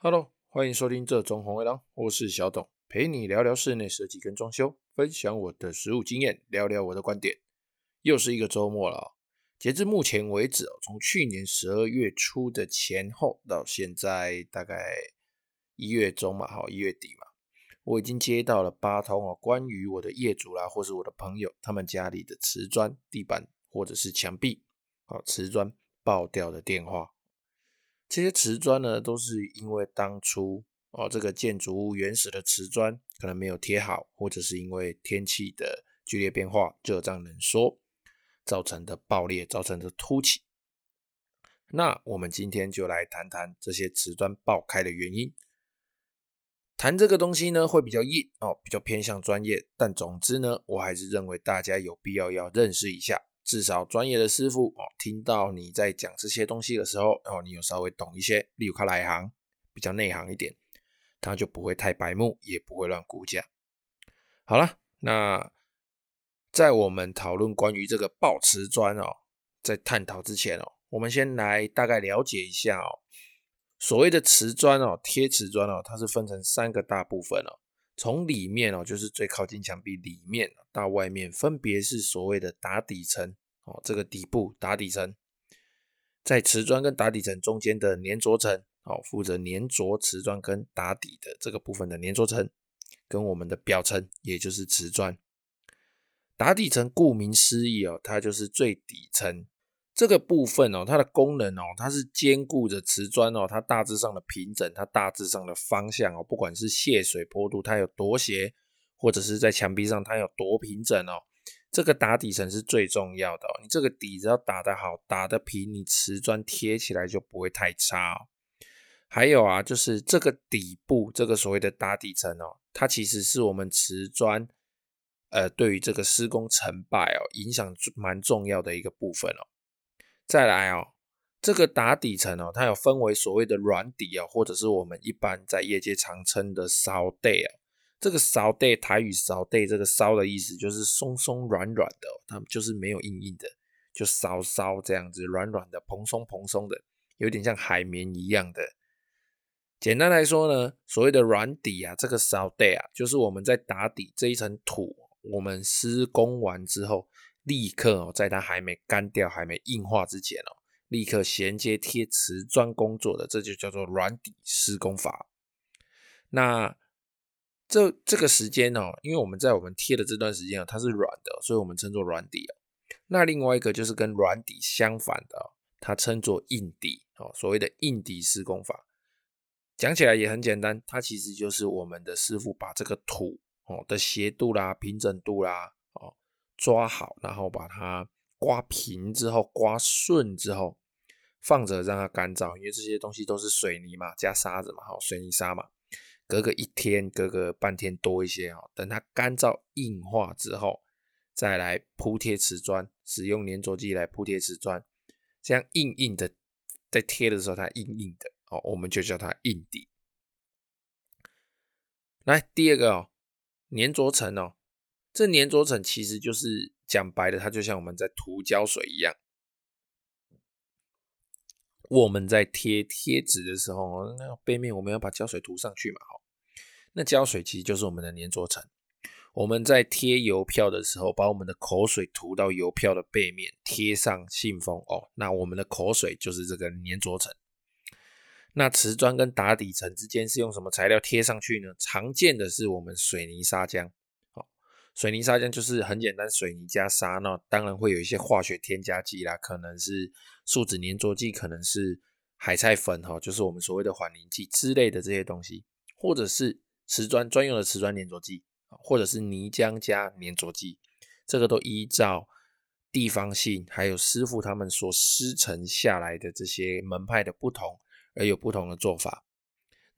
Hello，欢迎收听这种红卫狼，我是小董，陪你聊聊室内设计跟装修，分享我的实务经验，聊聊我的观点。又是一个周末了，截至目前为止，从去年十二月初的前后到现在大概一月中嘛，好，一月底嘛，我已经接到了八通哦，关于我的业主啦，或是我的朋友，他们家里的瓷砖地板或者是墙壁，好，瓷砖爆掉的电话。这些瓷砖呢，都是因为当初哦，这个建筑物原始的瓷砖可能没有贴好，或者是因为天气的剧烈变化，热胀冷缩造成的爆裂，造成的凸起。那我们今天就来谈谈这些瓷砖爆开的原因。谈这个东西呢，会比较硬哦，比较偏向专业。但总之呢，我还是认为大家有必要要认识一下。至少专业的师傅哦，听到你在讲这些东西的时候哦，你有稍微懂一些，例如他来行，比较内行一点，他就不会太白目，也不会乱估价。好了，那在我们讨论关于这个爆瓷砖哦，在探讨之前哦，我们先来大概了解一下哦，所谓的瓷砖哦，贴瓷砖哦，它是分成三个大部分哦。从里面哦，就是最靠近墙壁里面到外面，分别是所谓的打底层哦，这个底部打底层，在瓷砖跟打底层中间的粘着层哦，负责粘着瓷砖跟打底的这个部分的粘着层，跟我们的表层，也就是瓷砖。打底层顾名思义哦，它就是最底层。这个部分哦，它的功能哦，它是兼顾着瓷砖哦，它大致上的平整，它大致上的方向哦，不管是泄水坡度它有多斜，或者是在墙壁上它有多平整哦，这个打底层是最重要的哦。你这个底子要打得好，打得平，你瓷砖贴起来就不会太差哦。还有啊，就是这个底部，这个所谓的打底层哦，它其实是我们瓷砖呃，对于这个施工成败哦，影响蛮重要的一个部分哦。再来哦，这个打底层哦，它有分为所谓的软底啊，或者是我们一般在业界常称的烧底啊。这个烧底，台语烧底，这个烧的意思就是松松软软的，它们就是没有硬硬的，就烧烧这样子，软软的，蓬松蓬松的，有点像海绵一样的。简单来说呢，所谓的软底啊，这个烧底啊，就是我们在打底这一层土，我们施工完之后。立刻哦，在它还没干掉、还没硬化之前哦，立刻衔接贴瓷砖工作的，这就叫做软底施工法。那这这个时间哦，因为我们在我们贴的这段时间哦，它是软的，所以我们称作软底哦。那另外一个就是跟软底相反的，它称作硬底哦。所谓的硬底施工法，讲起来也很简单，它其实就是我们的师傅把这个土哦的斜度啦、平整度啦哦。抓好，然后把它刮平之后，刮顺之后，放着让它干燥，因为这些东西都是水泥嘛，加沙子嘛，好，水泥沙嘛，隔个一天，隔个半天多一些哦，等它干燥硬化之后，再来铺贴瓷砖，使用粘着剂来铺贴瓷砖，这样硬硬的，在贴的时候它硬硬的哦，我们就叫它硬底。来第二个哦，粘着层哦。这粘着层其实就是讲白了，它就像我们在涂胶水一样。我们在贴贴纸的时候，那背面我们要把胶水涂上去嘛，好，那胶水其实就是我们的粘着层。我们在贴邮票的时候，把我们的口水涂到邮票的背面，贴上信封哦，那我们的口水就是这个粘着层。那瓷砖跟打底层之间是用什么材料贴上去呢？常见的是我们水泥砂浆。水泥砂浆就是很简单，水泥加沙，那当然会有一些化学添加剂啦，可能是树脂粘着剂，可能是海菜粉哈，就是我们所谓的缓凝剂之类的这些东西，或者是瓷砖专用的瓷砖粘着剂，或者是泥浆加粘着剂，这个都依照地方性还有师傅他们所师承下来的这些门派的不同，而有不同的做法。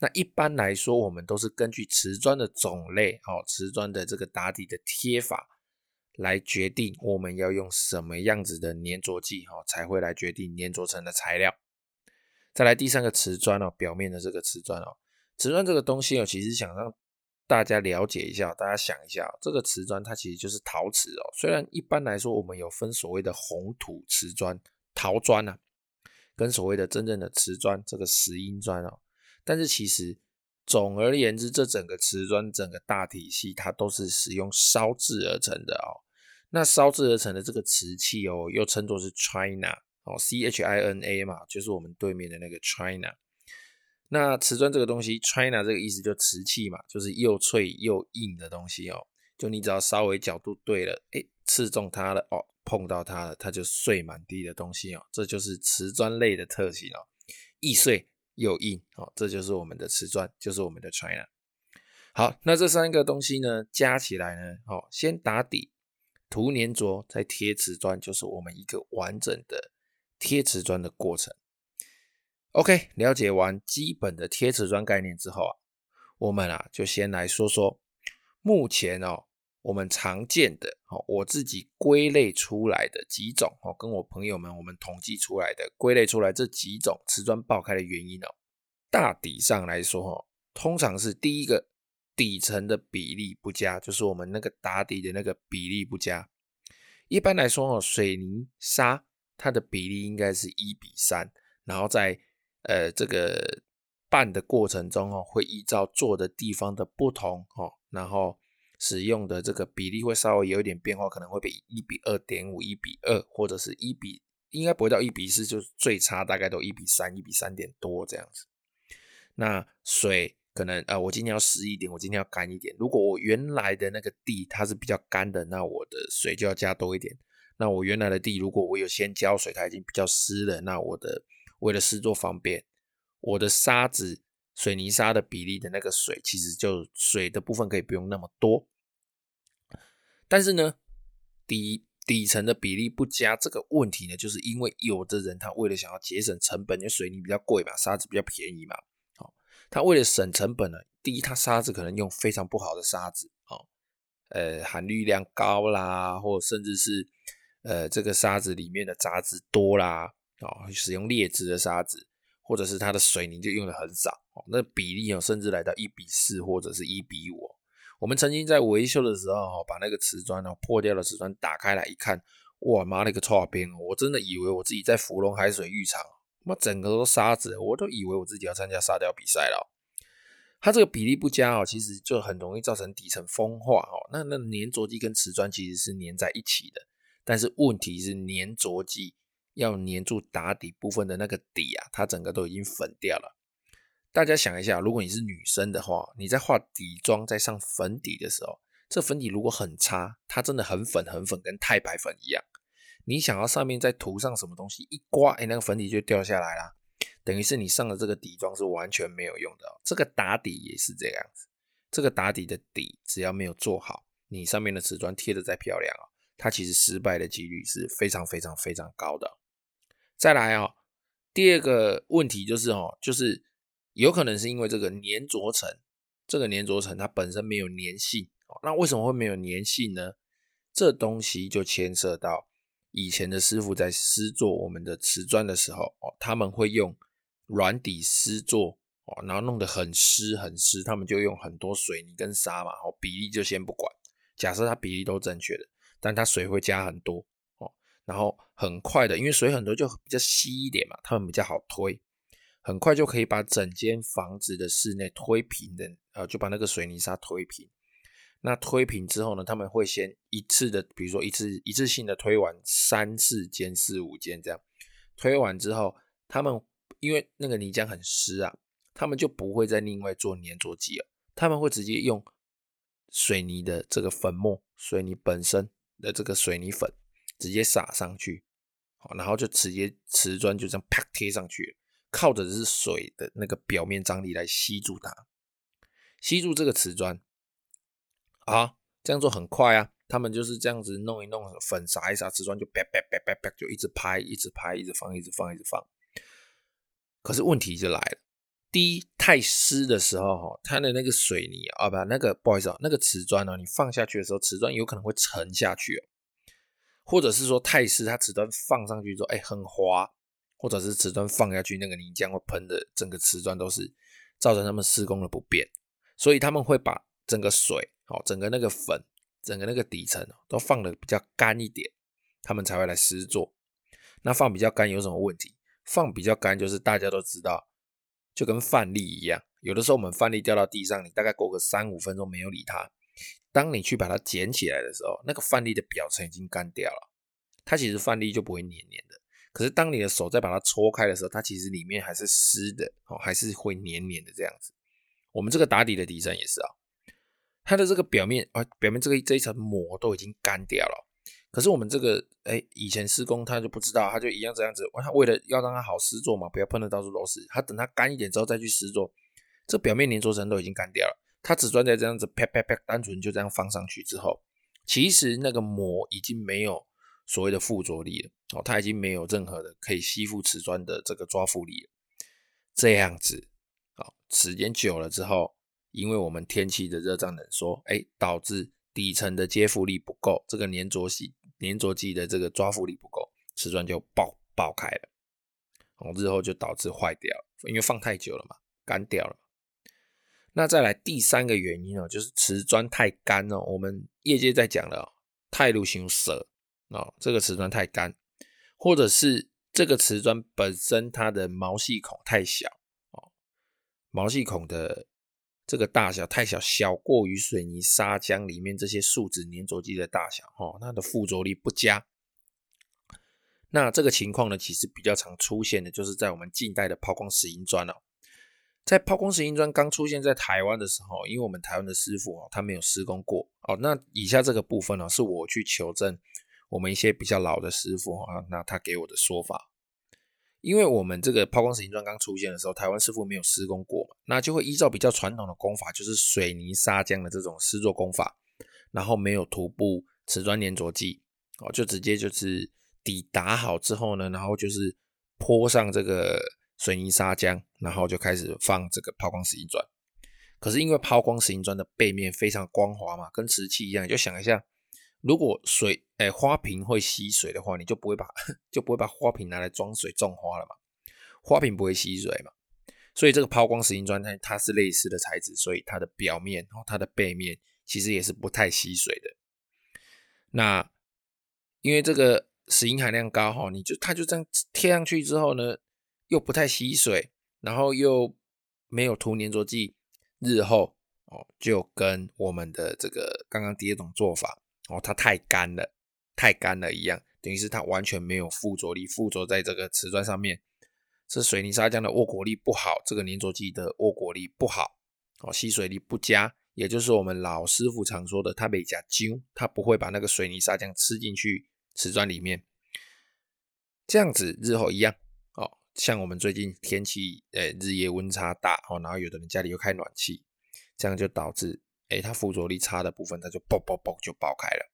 那一般来说，我们都是根据瓷砖的种类，哦，瓷砖的这个打底的贴法来决定我们要用什么样子的粘着剂，哦，才会来决定粘着层的材料。再来第三个瓷砖哦，表面的这个瓷砖哦，瓷砖这个东西哦，其实想让大家了解一下，大家想一下，这个瓷砖它其实就是陶瓷哦。虽然一般来说我们有分所谓的红土瓷砖、陶砖啊，跟所谓的真正的瓷砖这个石英砖哦。但是其实总而言之，这整个瓷砖整个大体系它都是使用烧制而成的哦。那烧制而成的这个瓷器哦，又称作是 China 哦，C H I N A 嘛，就是我们对面的那个 China。那瓷砖这个东西，China 这个意思就瓷器嘛，就是又脆又硬的东西哦。就你只要稍微角度对了，诶，刺中它了哦，碰到它了，它就碎满地的东西哦。这就是瓷砖类的特性哦，易碎又硬哦，这就是我们的瓷砖，就是我们的 China。好，那这三个东西呢，加起来呢，哦，先打底。涂粘着再贴瓷砖，就是我们一个完整的贴瓷砖的过程。OK，了解完基本的贴瓷砖概念之后啊，我们啊就先来说说目前哦我们常见的哦我自己归类出来的几种哦，跟我朋友们我们统计出来的归类出来这几种瓷砖爆开的原因哦，大体上来说哦，通常是第一个。底层的比例不佳，就是我们那个打底的那个比例不佳。一般来说哦，水泥沙它的比例应该是一比三，然后在呃这个拌的过程中哦，会依照做的地方的不同哦，然后使用的这个比例会稍微有一点变化，可能会比一比二点五、一比二或者是一比，应该不会到一比四，就是最差大概都一比三、一比三点多这样子。那水。可能呃，我今天要湿一点，我今天要干一点。如果我原来的那个地它是比较干的，那我的水就要加多一点。那我原来的地，如果我有先浇水，它已经比较湿了，那我的为了施作方便，我的沙子、水泥沙的比例的那个水，其实就水的部分可以不用那么多。但是呢，底底层的比例不佳这个问题呢，就是因为有的人他为了想要节省成本，因为水泥比较贵嘛，沙子比较便宜嘛。他为了省成本呢，第一，他沙子可能用非常不好的沙子，哦，呃，含氯量高啦，或者甚至是呃，这个沙子里面的杂质多啦，哦，使用劣质的沙子，或者是它的水泥就用的很少，哦，那比例哦，甚至来到一比四或者是一比五。我们曾经在维修的时候，把那个瓷砖哦，破掉的瓷砖打开来一看，哇妈了个臭边，我真的以为我自己在芙蓉海水浴场。妈整个都沙子，我都以为我自己要参加沙雕比赛了。它这个比例不佳哦，其实就很容易造成底层风化哦。那那粘着剂跟瓷砖其实是粘在一起的，但是问题是粘着剂要粘住打底部分的那个底啊，它整个都已经粉掉了。大家想一下，如果你是女生的话，你在画底妆在上粉底的时候，这粉底如果很差，它真的很粉很粉，跟太白粉一样。你想要上面再涂上什么东西，一刮，哎，那个粉底就掉下来啦，等于是你上的这个底妆是完全没有用的哦。这个打底也是这样子，这个打底的底只要没有做好，你上面的瓷砖贴的再漂亮哦，它其实失败的几率是非常非常非常高的。再来哦，第二个问题就是哦，就是有可能是因为这个粘着层，这个粘着层它本身没有粘性哦。那为什么会没有粘性呢？这东西就牵涉到。以前的师傅在施做我们的瓷砖的时候，哦，他们会用软底施做，哦，然后弄得很湿很湿，他们就用很多水泥跟沙嘛，哦，比例就先不管，假设它比例都正确的，但它水会加很多，然后很快的，因为水很多就比较稀一点嘛，他们比较好推，很快就可以把整间房子的室内推平的，呃，就把那个水泥沙推平。那推平之后呢，他们会先一次的，比如说一次一次性的推完三四间、四五间这样，推完之后，他们因为那个泥浆很湿啊，他们就不会再另外做粘着剂了，他们会直接用水泥的这个粉末，水泥本身的这个水泥粉直接撒上去，好，然后就直接瓷砖就这样啪贴上去，靠着是水的那个表面张力来吸住它，吸住这个瓷砖。啊，这样做很快啊！他们就是这样子弄一弄，粉撒一撒，瓷砖就啪啪啪啪啪，就一直拍，一直拍，一直放，一直放，一直放。可是问题就来了，第一，太湿的时候，哈，它的那个水泥啊，不，那个不好意思啊，那个瓷砖呢，你放下去的时候，瓷砖有可能会沉下去哦。或者是说太湿，它瓷砖放上去之后，哎，很滑，或者是瓷砖放下去，那个泥浆会喷的，整个瓷砖都是造成他们施工的不便，所以他们会把整个水。哦，整个那个粉，整个那个底层都放的比较干一点，他们才会来施作。那放比较干有什么问题？放比较干就是大家都知道，就跟饭粒一样，有的时候我们饭粒掉到地上，你大概过个三五分钟没有理它，当你去把它捡起来的时候，那个饭粒的表层已经干掉了，它其实饭粒就不会黏黏的。可是当你的手再把它搓开的时候，它其实里面还是湿的哦，还是会黏黏的这样子。我们这个打底的底层也是啊，它的这个表面啊，表面这个这一层膜都已经干掉了。可是我们这个哎，以前施工他就不知道，他就一样这样子。他为了要让它好施作嘛，不要碰得到处都是，他等它干一点之后再去施作。这表面粘着层都已经干掉了，它瓷砖在这样子啪啪啪，单纯就这样放上去之后，其实那个膜已经没有所谓的附着力了哦，它已经没有任何的可以吸附瓷砖的这个抓附力了。这样子啊，时间久了之后，因为我们天气的热胀冷缩，哎，导致底层的接附力不够，这个粘着性。粘着剂的这个抓附力不够，瓷砖就爆爆开了，哦，日后就导致坏掉了，因为放太久了嘛，干掉了。那再来第三个原因哦，就是瓷砖太干哦，我们业界在讲了，太路型色哦，这个瓷砖太干，或者是这个瓷砖本身它的毛细孔太小哦，毛细孔的。这个大小太小，小过于水泥砂浆里面这些树脂粘着剂的大小，哦，它的附着力不佳。那这个情况呢，其实比较常出现的，就是在我们近代的抛光石英砖哦。在抛光石英砖刚出现在台湾的时候，因为我们台湾的师傅哦，他没有施工过哦。那以下这个部分呢，是我去求证我们一些比较老的师傅啊，那他给我的说法。因为我们这个抛光石英砖刚出现的时候，台湾师傅没有施工过嘛，那就会依照比较传统的工法，就是水泥砂浆的这种施作工法，然后没有涂布瓷砖粘着剂，哦，就直接就是底打好之后呢，然后就是泼上这个水泥砂浆，然后就开始放这个抛光石英砖。可是因为抛光石英砖的背面非常光滑嘛，跟瓷器一样，就想一下。如果水诶、欸、花瓶会吸水的话，你就不会把 就不会把花瓶拿来装水种花了嘛？花瓶不会吸水嘛？所以这个抛光石英砖它它是类似的材质，所以它的表面哦，它的背面其实也是不太吸水的。那因为这个石英含量高哈，你就它就这样贴上去之后呢，又不太吸水，然后又没有涂粘着剂，日后哦就跟我们的这个刚刚第二种做法。哦，它太干了，太干了一样，等于是它完全没有附着力，附着在这个瓷砖上面，是水泥砂浆的握果力不好，这个粘着剂的握果力不好，哦，吸水力不佳，也就是我们老师傅常说的，它没加揪，它不会把那个水泥砂浆吃进去瓷砖里面，这样子日后一样，像我们最近天气，呃，日夜温差大，哦，然后有的人家里又开暖气，这样就导致。哎，它附着力差的部分，它就爆爆爆就爆开了。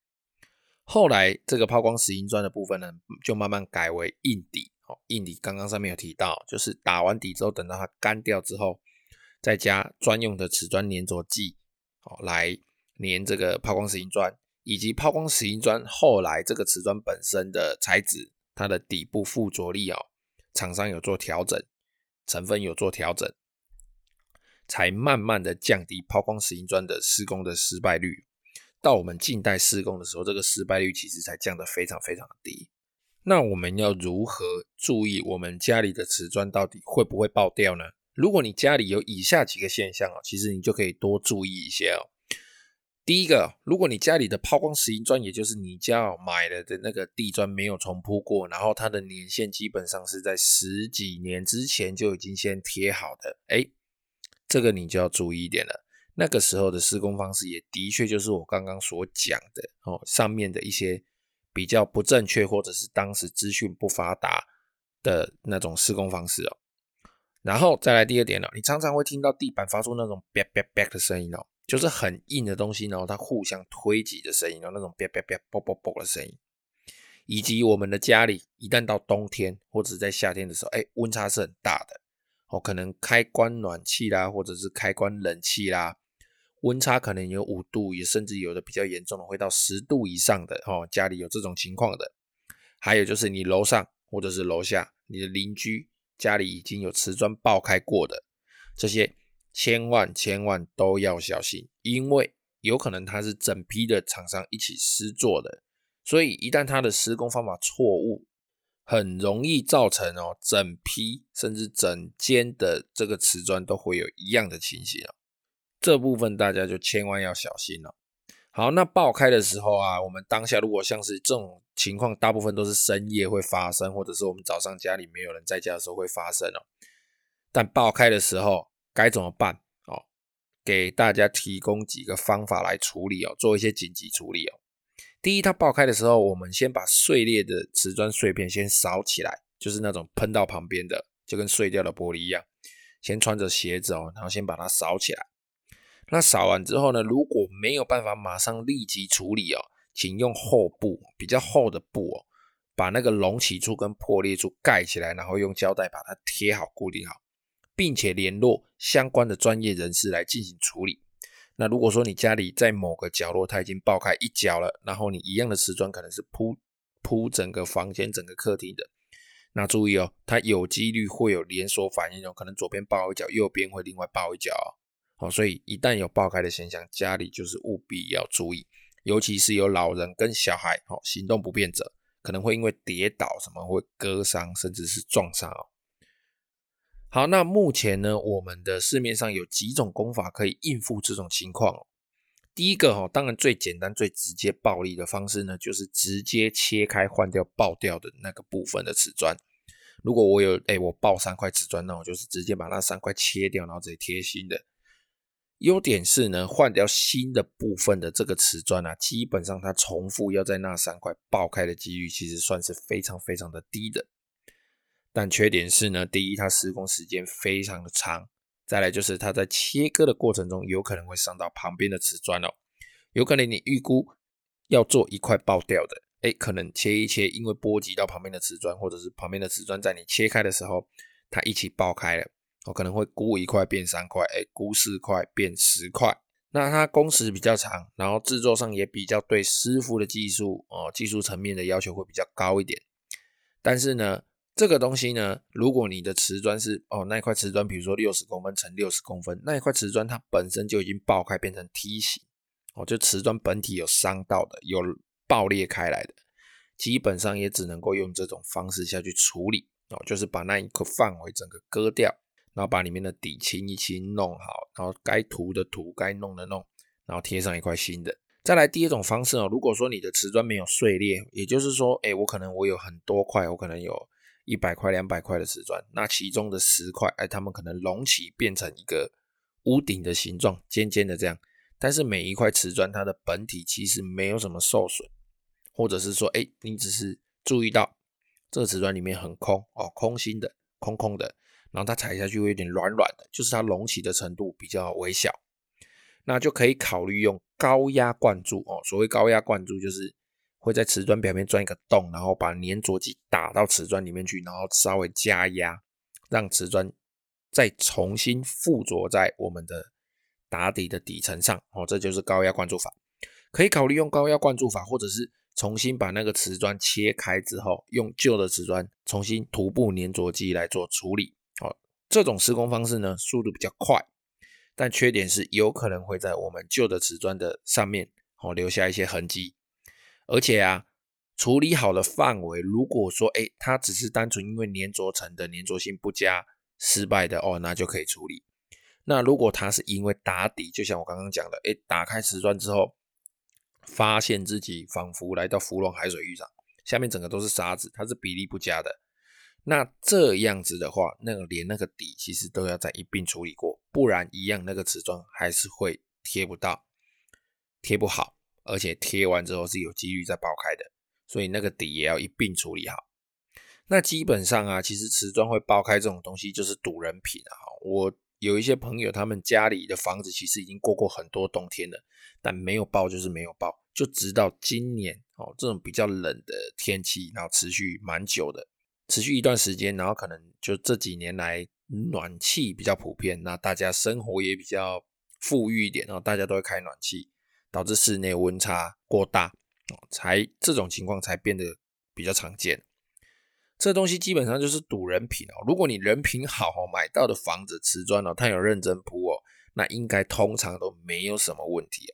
后来这个抛光石英砖的部分呢，就慢慢改为硬底。哦，硬底刚刚上面有提到，就是打完底之后，等到它干掉之后，再加专用的瓷砖粘着剂，哦，来粘这个抛光石英砖，以及抛光石英砖后来这个瓷砖本身的材质，它的底部附着力哦，厂商有做调整，成分有做调整。才慢慢的降低抛光石英砖的施工的失败率，到我们近代施工的时候，这个失败率其实才降得非常非常的低。那我们要如何注意我们家里的瓷砖到底会不会爆掉呢？如果你家里有以下几个现象哦，其实你就可以多注意一些哦。第一个，如果你家里的抛光石英砖，也就是你家买了的那个地砖没有重铺过，然后它的年限基本上是在十几年之前就已经先贴好的，诶这个你就要注意一点了。那个时候的施工方式也的确就是我刚刚所讲的哦，上面的一些比较不正确，或者是当时资讯不发达的那种施工方式哦。然后再来第二点呢，你常常会听到地板发出那种啪啪啪的声音哦，就是很硬的东西，然后它互相推挤的声音然后，那种啪啪啪、啵啵啵的声音。以及我们的家里一旦到冬天或者在夏天的时候，哎，温差是很大的。哦，可能开关暖气啦，或者是开关冷气啦，温差可能有五度，也甚至有的比较严重的会到十度以上的哦。家里有这种情况的，还有就是你楼上或者是楼下，你的邻居家里已经有瓷砖爆开过的，这些千万千万都要小心，因为有可能它是整批的厂商一起施作的，所以一旦它的施工方法错误，很容易造成哦整批甚至整间的这个瓷砖都会有一样的情形哦。这部分大家就千万要小心了。好，那爆开的时候啊，我们当下如果像是这种情况，大部分都是深夜会发生，或者是我们早上家里没有人在家的时候会发生哦。但爆开的时候该怎么办？哦，给大家提供几个方法来处理哦，做一些紧急处理哦。第一，它爆开的时候，我们先把碎裂的瓷砖碎片先扫起来，就是那种喷到旁边的，就跟碎掉的玻璃一样。先穿着鞋子哦，然后先把它扫起来。那扫完之后呢，如果没有办法马上立即处理哦，请用厚布，比较厚的布哦，把那个隆起处跟破裂处盖起来，然后用胶带把它贴好、固定好，并且联络相关的专业人士来进行处理。那如果说你家里在某个角落它已经爆开一角了，然后你一样的瓷砖可能是铺铺整个房间、整个客厅的，那注意哦，它有几率会有连锁反应哦，可能左边爆一角，右边会另外爆一角哦。好，所以一旦有爆开的现象，家里就是务必要注意，尤其是有老人跟小孩，哦，行动不便者，可能会因为跌倒什么会割伤，甚至是撞伤哦。好，那目前呢，我们的市面上有几种工法可以应付这种情况。第一个哈，当然最简单、最直接、暴力的方式呢，就是直接切开换掉爆掉的那个部分的瓷砖。如果我有哎，我爆三块瓷砖，那我就是直接把那三块切掉，然后直接贴新的。优点是呢，换掉新的部分的这个瓷砖啊，基本上它重复要在那三块爆开的几率，其实算是非常非常的低的。但缺点是呢，第一，它施工时间非常的长；再来就是它在切割的过程中，有可能会伤到旁边的瓷砖哦。有可能你预估要做一块爆掉的，哎，可能切一切，因为波及到旁边的瓷砖，或者是旁边的瓷砖在你切开的时候，它一起爆开了，哦，可能会估一块变三块，哎，估四块变十块。那它工时比较长，然后制作上也比较对师傅的技术哦，技术层面的要求会比较高一点。但是呢，这个东西呢，如果你的瓷砖是哦，那一块瓷砖，比如说六十公分乘六十公分，那一块瓷砖它本身就已经爆开变成梯形，哦，就瓷砖本体有伤到的，有爆裂开来的，基本上也只能够用这种方式下去处理哦，就是把那一个范围整个割掉，然后把里面的底清一清弄好，然后该涂的涂，该弄的弄，然后贴上一块新的。再来第二种方式哦，如果说你的瓷砖没有碎裂，也就是说，哎，我可能我有很多块，我可能有。一百块、两百块的瓷砖，那其中的十块，哎，它们可能隆起变成一个屋顶的形状，尖尖的这样。但是每一块瓷砖，它的本体其实没有什么受损，或者是说，哎，你只是注意到这个瓷砖里面很空哦，空心的、空空的，然后它踩下去会有点软软的，就是它隆起的程度比较微小，那就可以考虑用高压灌注哦。所谓高压灌注，就是。会在瓷砖表面钻一个洞，然后把粘着剂打到瓷砖里面去，然后稍微加压，让瓷砖再重新附着在我们的打底的底层上。哦，这就是高压灌注法。可以考虑用高压灌注法，或者是重新把那个瓷砖切开之后，用旧的瓷砖重新涂布粘着剂来做处理。哦，这种施工方式呢，速度比较快，但缺点是有可能会在我们旧的瓷砖的上面哦留下一些痕迹。而且啊，处理好的范围，如果说哎，它只是单纯因为粘着层的粘着性不佳失败的哦，那就可以处理。那如果它是因为打底，就像我刚刚讲的，哎，打开瓷砖之后，发现自己仿佛来到芙蓉海水浴场，下面整个都是沙子，它是比例不佳的。那这样子的话，那个连那个底其实都要再一并处理过，不然一样那个瓷砖还是会贴不到，贴不好。而且贴完之后是有几率再爆开的，所以那个底也要一并处理好。那基本上啊，其实瓷砖会爆开这种东西就是赌人品啊。我有一些朋友，他们家里的房子其实已经过过很多冬天了，但没有爆就是没有爆，就直到今年哦，这种比较冷的天气，然后持续蛮久的，持续一段时间，然后可能就这几年来暖气比较普遍，那大家生活也比较富裕一点，然后大家都会开暖气。导致室内温差过大，才这种情况才变得比较常见。这东西基本上就是赌人品哦。如果你人品好哦，买到的房子瓷砖哦，它有认真铺哦，那应该通常都没有什么问题。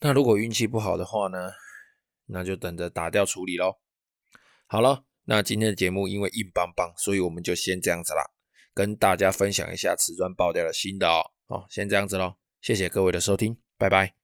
那如果运气不好的话呢，那就等着打掉处理喽。好了，那今天的节目因为硬邦邦，所以我们就先这样子啦，跟大家分享一下瓷砖爆掉的新的哦。好，先这样子喽，谢谢各位的收听，拜拜。